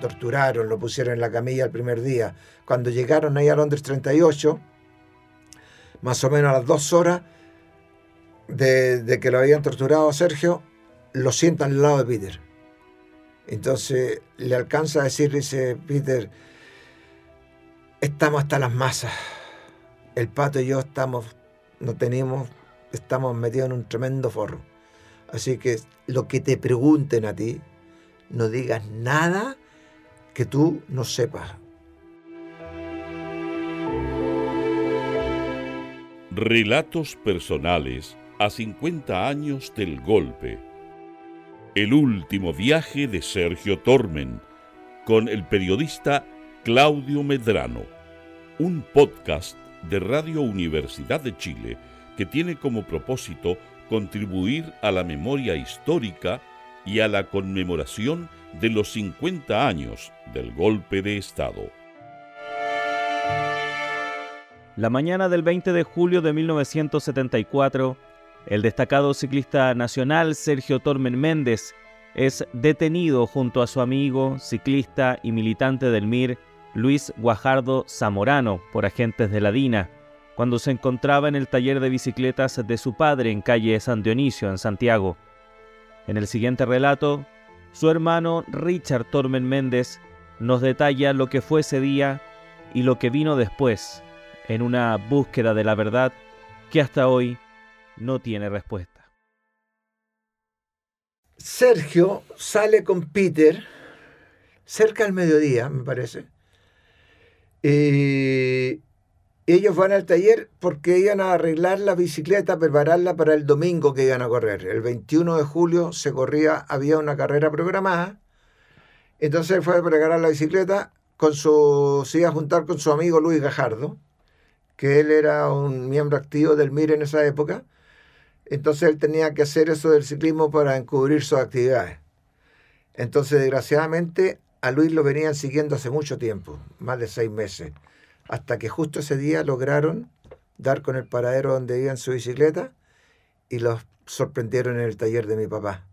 torturaron, lo pusieron en la camilla el primer día. Cuando llegaron ahí a Londres 38, más o menos a las dos horas de, que lo habían torturado a Sergio, lo sientan al lado de Peter. Entonces le alcanza a decir, dice Peter, estamos hasta las masas. El pato y yo estamos, no tenemos, estamos metidos en un tremendo forro. Así que lo que te pregunten a ti, no digas nada que tú no sepas. Relatos personales a 50 años del golpe. El último viaje de Sergio Tormen con el periodista Claudio Medrano. Un podcast de Radio Universidad de Chile que tiene como propósito contribuir a la memoria histórica y a la conmemoración de los 50 años del golpe de Estado. La mañana del 20 de julio de 1974, el destacado ciclista nacional Sergio Tormen Méndez es detenido junto a su amigo, ciclista y militante del MIR, Luis Guajardo Zamorano, por agentes de la DINA, cuando se encontraba en el taller de bicicletas de su padre en calle San Dionisio, en Santiago. En el siguiente relato, su hermano Richard Tormen Méndez nos detalla lo que fue ese día y lo que vino después, en una búsqueda de la verdad que hasta hoy no tiene respuesta. Sergio sale con Peter cerca del mediodía, me parece. Y ellos van al taller porque iban a arreglar la bicicleta, prepararla para el domingo que iban a correr. El 21 de julio se corría, había una carrera programada. Entonces fue a preparar la bicicleta, con su, se iba a juntar con su amigo Luis Gajardo, que él era un miembro activo del MIR en esa época. Entonces él tenía que hacer eso del ciclismo para encubrir sus actividades. Entonces, desgraciadamente, a Luis lo venían siguiendo hace mucho tiempo, más de seis meses hasta que justo ese día lograron dar con el paradero donde iban su bicicleta y los sorprendieron en el taller de mi papá.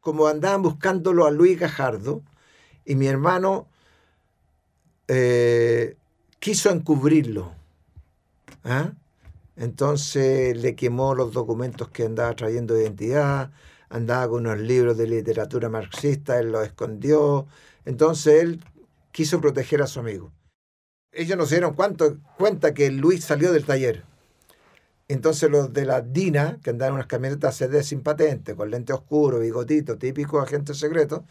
Como andaban buscándolo a Luis Gajardo y mi hermano eh, quiso encubrirlo. ¿ah? Entonces le quemó los documentos que andaba trayendo de identidad, andaba con unos libros de literatura marxista, él los escondió. Entonces él quiso proteger a su amigo ellos no se dieron cuenta que Luis salió del taller. Entonces los de la DINA, que andaban en unas camionetas CD sin patente, con lente oscuro, bigotito, típico agente secreto,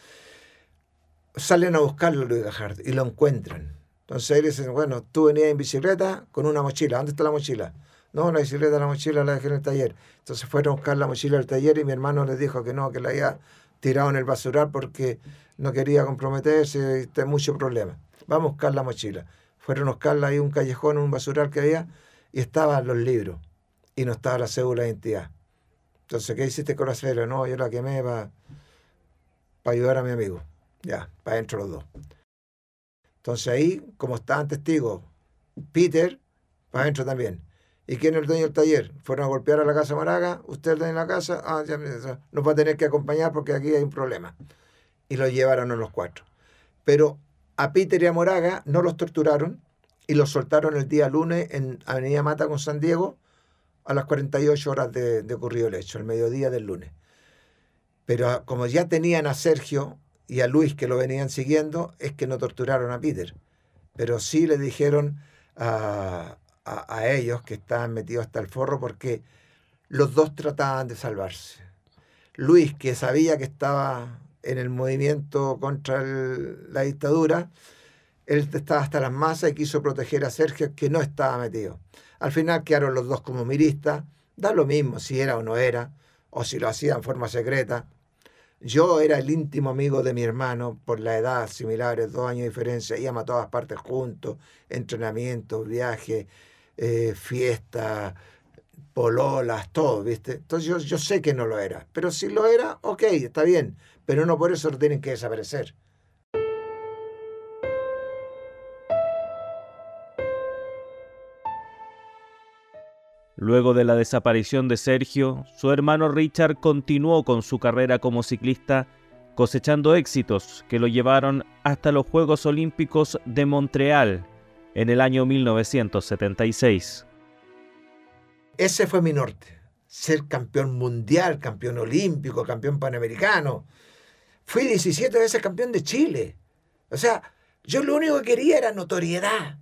salen a buscarlo Luis Gajardo y lo encuentran. Entonces ellos dicen, bueno, tú venías en bicicleta con una mochila. ¿Dónde está la mochila? No, la bicicleta, la mochila la dejé en el taller. Entonces fueron a buscar la mochila del taller y mi hermano les dijo que no, que la había tirado en el basural porque no quería comprometerse y mucho problema. Vamos a buscar la mochila fueron a buscarla ahí un callejón, un basural que había, y estaban los libros, y no estaba la cédula de identidad. Entonces, ¿qué hiciste con la cédula? No, yo la quemé para ayudar a mi amigo. Ya, para adentro los dos. Entonces ahí, como estaban testigos, Peter, para adentro también. ¿Y quién es el dueño del taller? Fueron a golpear a la casa Maraga, usted dueño de la casa, ah, ya nos va a tener que acompañar porque aquí hay un problema. Y lo llevaron a los cuatro. Pero a Peter y a Moraga no los torturaron y los soltaron el día lunes en Avenida Mata con San Diego a las 48 horas de, de ocurrido el hecho, el mediodía del lunes. Pero como ya tenían a Sergio y a Luis que lo venían siguiendo, es que no torturaron a Peter. Pero sí le dijeron a, a ellos que estaban metidos hasta el forro porque los dos trataban de salvarse. Luis, que sabía que estaba en el movimiento contra la dictadura, él estaba hasta las masas y quiso proteger a Sergio, que no estaba metido. Al final quedaron los dos como miristas, da lo mismo si era o no era, o si lo hacía en forma secreta. Yo era el íntimo amigo de mi hermano, por la edad similares, dos años de diferencia, íbamos a todas partes juntos, entrenamientos, viajes, eh, fiestas, pololas, todo, ¿viste? Entonces yo, yo sé que no lo era, pero si lo era, ok, está bien, pero no por eso tienen que desaparecer. Luego de la desaparición de Sergio, su hermano Richard continuó con su carrera como ciclista cosechando éxitos que lo llevaron hasta los Juegos Olímpicos de Montreal en el año 1976. Ese fue mi norte, ser campeón mundial, campeón olímpico, campeón panamericano. Fui 17 veces campeón de Chile. O sea, yo lo único que quería era notoriedad.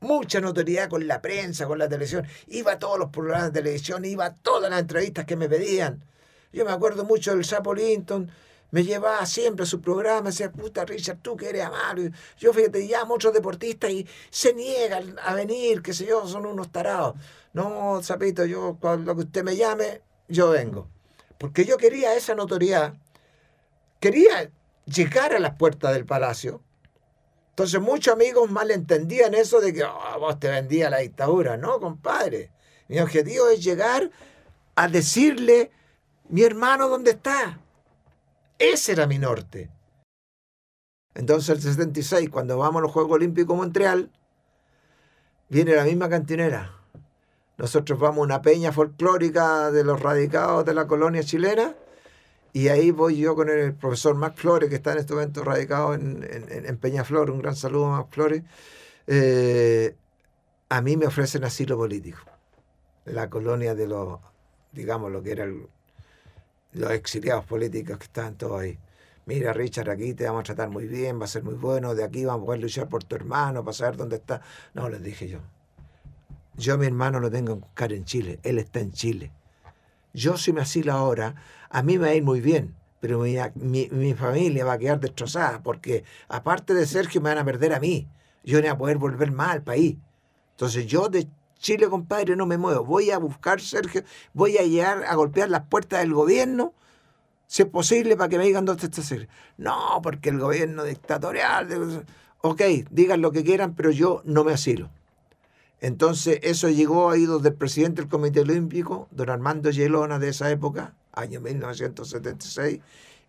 Mucha notoriedad con la prensa, con la televisión. Iba a todos los programas de televisión, iba a todas las entrevistas que me pedían. Yo me acuerdo mucho del Sapo Linton, me llevaba siempre a su programa, decía, puta Richard, tú que eres amable. Yo fíjate, llamo a otros deportistas y se niegan a venir, qué sé yo, son unos tarados. No, Zapito, yo cuando usted me llame, yo vengo. Porque yo quería esa notoriedad, quería llegar a las puertas del palacio. Entonces muchos amigos mal entendían eso de que oh, vos te vendía la dictadura. No, compadre. Mi objetivo es llegar a decirle, mi hermano, ¿dónde está? Ese era mi norte. Entonces el 76, cuando vamos a los Juegos Olímpicos Montreal, viene la misma cantinera. Nosotros vamos a una peña folclórica de los radicados de la colonia chilena y ahí voy yo con el profesor Max Flores, que está en este momento radicado en, en, Peñaflor. Un gran saludo a Flores. Eh, a mí me ofrecen asilo político. La colonia de los, digamos, lo que eran los exiliados políticos que estaban todos ahí. Mira, Richard, aquí te vamos a tratar muy bien, va a ser muy bueno, de aquí vamos a poder luchar por tu hermano, para saber dónde está. No, les dije yo. Yo a mi hermano lo tengo que buscar en Chile, él está en Chile. Yo si me asilo ahora, a mí me va a ir muy bien, pero mi, mi, familia va a quedar destrozada, porque aparte de Sergio me van a perder a mí. Yo no voy a poder volver más al país. Entonces yo de Chile, compadre, no me muevo. Voy a buscar, Sergio, voy a llegar a golpear las puertas del gobierno, si es posible, para que me digan dónde está Sergio. No, porque el gobierno dictatorial... Ok, digan lo que quieran, pero yo no me asilo. Entonces, eso llegó a oídos del presidente del Comité Olímpico, don Armando Yelona de esa época, año 1976,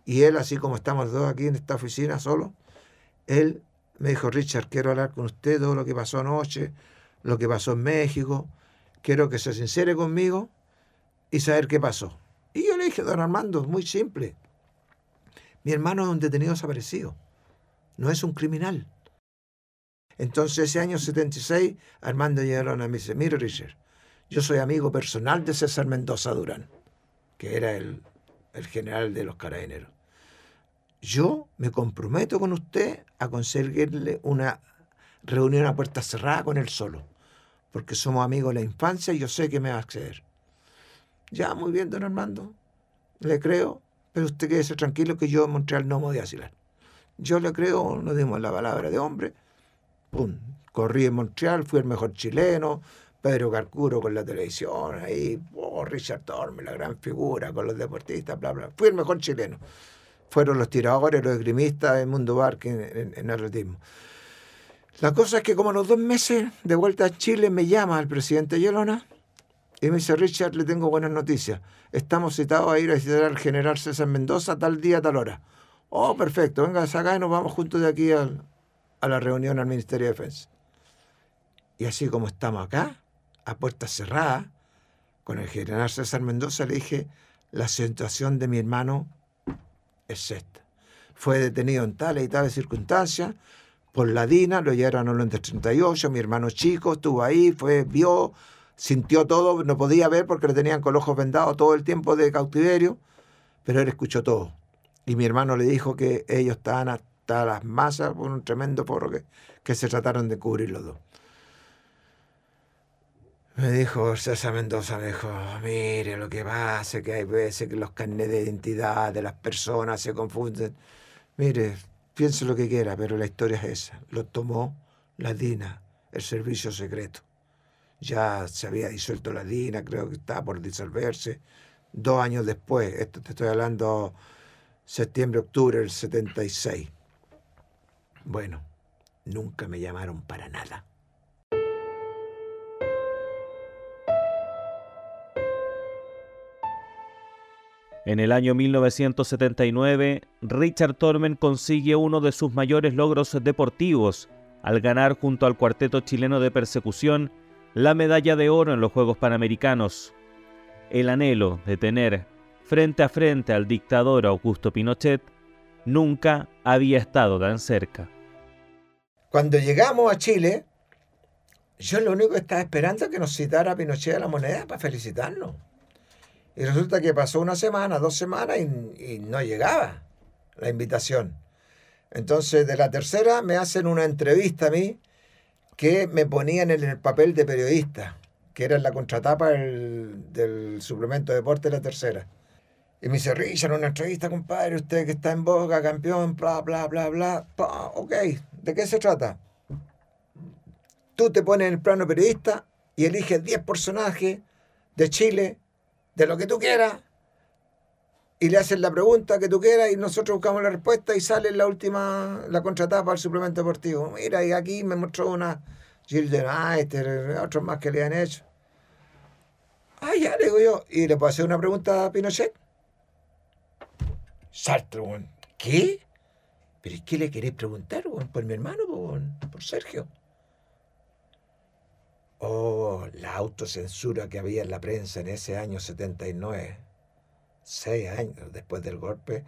y él, así como estamos dos aquí en esta oficina solo, él me dijo, Richard, quiero hablar con usted todo lo que pasó anoche, lo que pasó en México, quiero que se sincere conmigo y saber qué pasó. Y yo le dije, don Armando, muy simple, mi hermano es un detenido desaparecido, no es un criminal. Entonces ese año 76, Armando llegaron a mí y dice, mire Richard, yo soy amigo personal de César Mendoza Durán, que era el, general de los carabineros. Yo me comprometo con usted a conseguirle una reunión a puerta cerrada con él solo, porque somos amigos de la infancia y yo sé que me va a acceder. Ya, muy bien, don Armando, le creo, pero usted quédese tranquilo que yo en Montreal no me voy a asilar. Yo le creo, no dimos la palabra de hombre, pum, corrí en Montreal, fui el mejor chileno, Pedro Carcuro con la televisión, ahí, oh, Richard Torme, la gran figura con los deportistas, bla, bla. Fui el mejor chileno. Fueron los tiradores, los esgrimistas del mundo bar en, en, atletismo. La cosa es que como los dos meses de vuelta a Chile me llama el presidente Yelona y me dice, Richard, le tengo buenas noticias. Estamos citados a ir a visitar al general César Mendoza tal día, tal hora. Oh, perfecto, venga acá y nos vamos juntos de aquí al, a la reunión al Ministerio de Defensa. Y así como estamos acá, a puertas cerradas, con el general César Mendoza le dije, la situación de mi hermano es esta. Fue detenido en tales y tales circunstancias por la DINA, lo llevaron a los 38, mi hermano chico estuvo ahí, fue, vio, sintió todo, no podía ver porque le tenían con los ojos vendados todo el tiempo de cautiverio, pero él escuchó todo. Y mi hermano le dijo que ellos estaban las masas por un tremendo porro que, que se trataron de cubrir los dos. Me dijo César Mendoza, me dijo, mire lo que pasa, que hay veces que los carnets de identidad de las personas se confunden. Mire, piense lo que quiera, pero la historia es esa. Lo tomó la DINA, el servicio secreto. Ya se había disuelto la DINA, creo que estaba por disolverse. Dos años después, esto te estoy hablando septiembre, octubre del 76. Bueno, nunca me llamaron para nada. En el año 1979, Richard Tormen consigue uno de sus mayores logros deportivos al ganar junto al cuarteto chileno de persecución la medalla de oro en los Juegos Panamericanos. El anhelo de tener frente a frente al dictador Augusto Pinochet nunca había estado tan cerca. Cuando llegamos a Chile, yo lo único que estaba esperando es que nos citara Pinochet a la moneda para felicitarnos. Y resulta que pasó una semana, dos semanas y, no llegaba la invitación. Entonces, de la tercera me hacen una entrevista a mí que me ponían en el papel de periodista, que era en la contratapa del, del suplemento de deporte de la tercera. Y me dice, Richard, una entrevista, compadre, usted que está en boca, campeón, bla, bla, bla, bla. ok, ¿de qué se trata? Tú te pones en el plano periodista y eliges 10 personajes de Chile, de lo que tú quieras, y le haces la pregunta que tú quieras y nosotros buscamos la respuesta y sale la última, la contratapa al suplemento deportivo. Mira, y aquí me mostró una Gilles de otros más que le han hecho. Ah, ya, le digo yo, y le puedo hacer una pregunta a Pinochet. Sartre, weón. ¿Qué? ¿Pero es qué le querés preguntar, weón? Por mi hermano, weón. Por Sergio. Oh, la autocensura que había en la prensa en ese año 79, seis años después del golpe,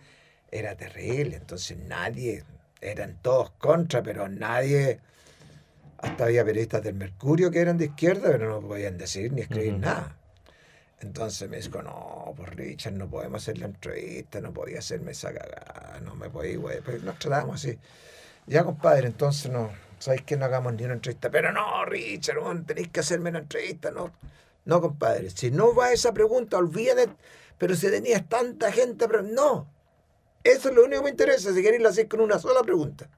era terrible. Entonces nadie, eran todos contra, pero nadie, hasta había periodistas del Mercurio que eran de izquierda, pero no podían decir ni escribir nada. Entonces me dijo, no, pues Richard, no podemos hacer la entrevista, no podía hacerme esa cagada, no me podía, güey. Pues nos tratamos así. Ya, compadre, entonces no, ¿sabéis que no hagamos ni una entrevista? Pero no, Richard, tenéis que hacerme una entrevista, no. No, compadre, si no va esa pregunta, olvídate, pero si tenías tanta gente, pero no. Eso es lo único que me interesa, si queréis lo hacer con una sola pregunta.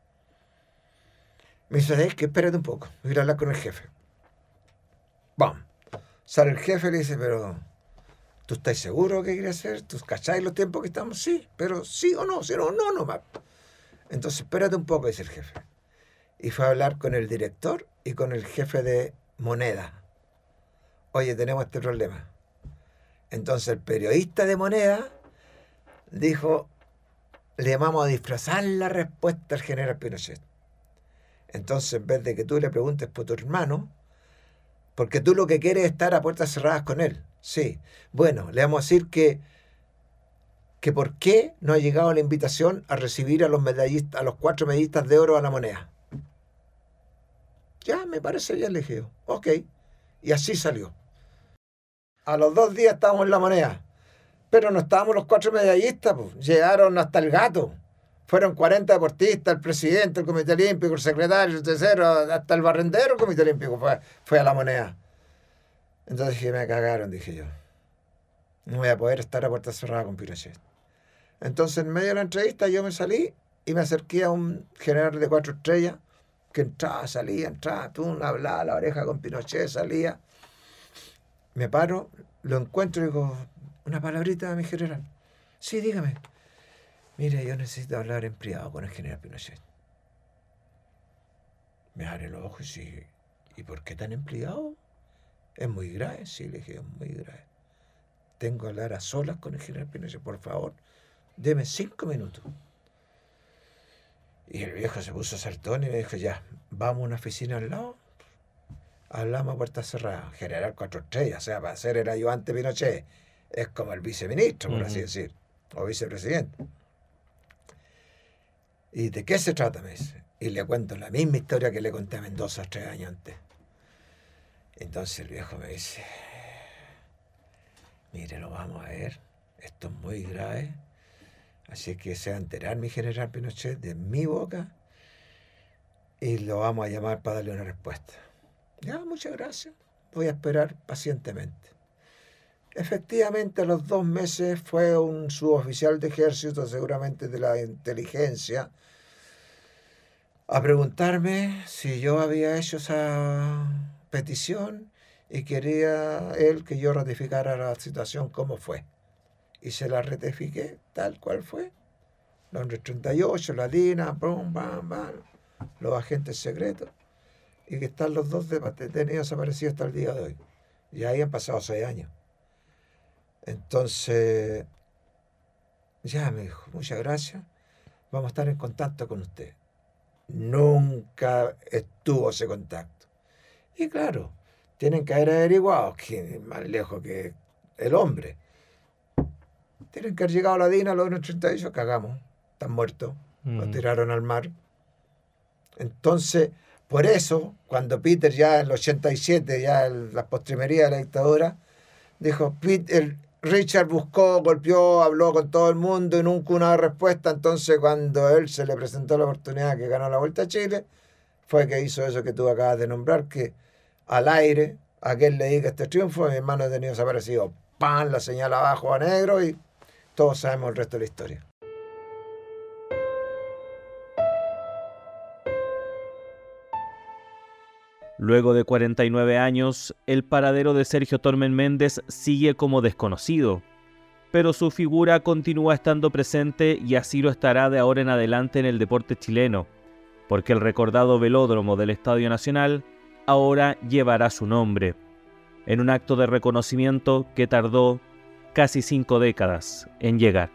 Me dice, es que espérate un poco, voy a hablar con el jefe. Vamos. Sale el jefe y le dice, pero ¿Tú estás seguro que quiere hacer? ¿Tú cacháis los tiempos que estamos? Sí, pero sí o no, si no, no, no, Entonces, espérate un poco, dice el jefe. Y fue a hablar con el director y con el jefe de moneda. Oye, tenemos este problema. Entonces el periodista de moneda dijo, le vamos a disfrazar la respuesta al general Pinochet. Entonces, en vez de que tú le preguntes por tu hermano, porque tú lo que quieres es estar a puertas cerradas con él. Sí. Bueno, le vamos a decir que, que por qué no ha llegado la invitación a recibir a los medallistas, a los cuatro medallistas de oro a la moneda. Ya, me parece bien, le dije Ok. Y así salió. A los dos días estábamos en la moneda. Pero no estábamos los cuatro medallistas, pues. llegaron hasta el gato. Fueron 40 deportistas, el presidente, el comité olímpico, el secretario, el tercero, hasta el barrendero del comité olímpico fue, fue a la moneda. Entonces dije, me cagaron, dije yo. No voy a poder estar a puerta cerrada con Pinochet. Entonces, en medio de la entrevista, yo me salí y me acerqué a un general de cuatro estrellas que entraba, salía, entraba, tú hablaba la oreja con Pinochet, salía. Me paro, lo encuentro y digo, una palabrita a mi general. Sí, dígame. Mire, yo necesito hablar en privado con el general Pinochet. Me abre los ojos y ¿y por qué tan empleado? Es muy grave, sí, le dije, es muy grave. Tengo que hablar a solas con el general Pinochet, por favor, deme cinco minutos. Y el viejo se puso saltón y me dijo, ya, vamos a una oficina al lado. Hablamos a puerta cerrada, general cuatro estrellas, o sea, para ser el ayudante Pinochet, es como el viceministro, por así decir, o vicepresidente. ¿Y de qué se trata? Me dice. Y le cuento la misma historia que le conté a Mendoza tres años antes. Entonces el viejo me dice, mire, lo vamos a ver, esto es muy grave, así que se va a enterar mi general Pinochet de mi boca y lo vamos a llamar para darle una respuesta. Ya, muchas gracias, voy a esperar pacientemente. Efectivamente, a los dos meses fue un suboficial de ejército, seguramente de la inteligencia, a preguntarme si yo había hecho esa petición y quería él que yo ratificara la situación como fue. Y se la ratifiqué tal cual fue. Londres 38, la DINA, los agentes secretos. Y que están los dos detenidos desaparecidos hasta el día de hoy. Y ahí han pasado seis años. Entonces, ya me dijo, muchas gracias. Vamos a estar en contacto con usted. Nunca estuvo ese contacto. Y claro, tienen que haber averiguado que más lejos que el hombre. Tienen que haber llegado a la DINA los 38, cagamos. está muerto, lo Mm. tiraron al mar. Entonces, por eso, cuando Peter ya en el 87, ya en la postrimería de la dictadura, dijo, Peter, Richard buscó, golpeó, habló con todo el mundo y nunca una respuesta. Entonces, cuando él se le presentó la oportunidad que ganó la Vuelta a Chile, fue que hizo eso que tú acabas de nombrar, que al aire, a quien le diga este triunfo, mi hermano ha tenido desaparecido. ¡Pam! La señal abajo a negro y todos sabemos el resto de la historia. Luego de 49 años, el paradero de Sergio Tormen Méndez sigue como desconocido, pero su figura continúa estando presente y así lo estará de ahora en adelante en el deporte chileno, porque el recordado velódromo del Estadio Nacional ahora llevará su nombre, en un acto de reconocimiento que tardó casi cinco décadas en llegar.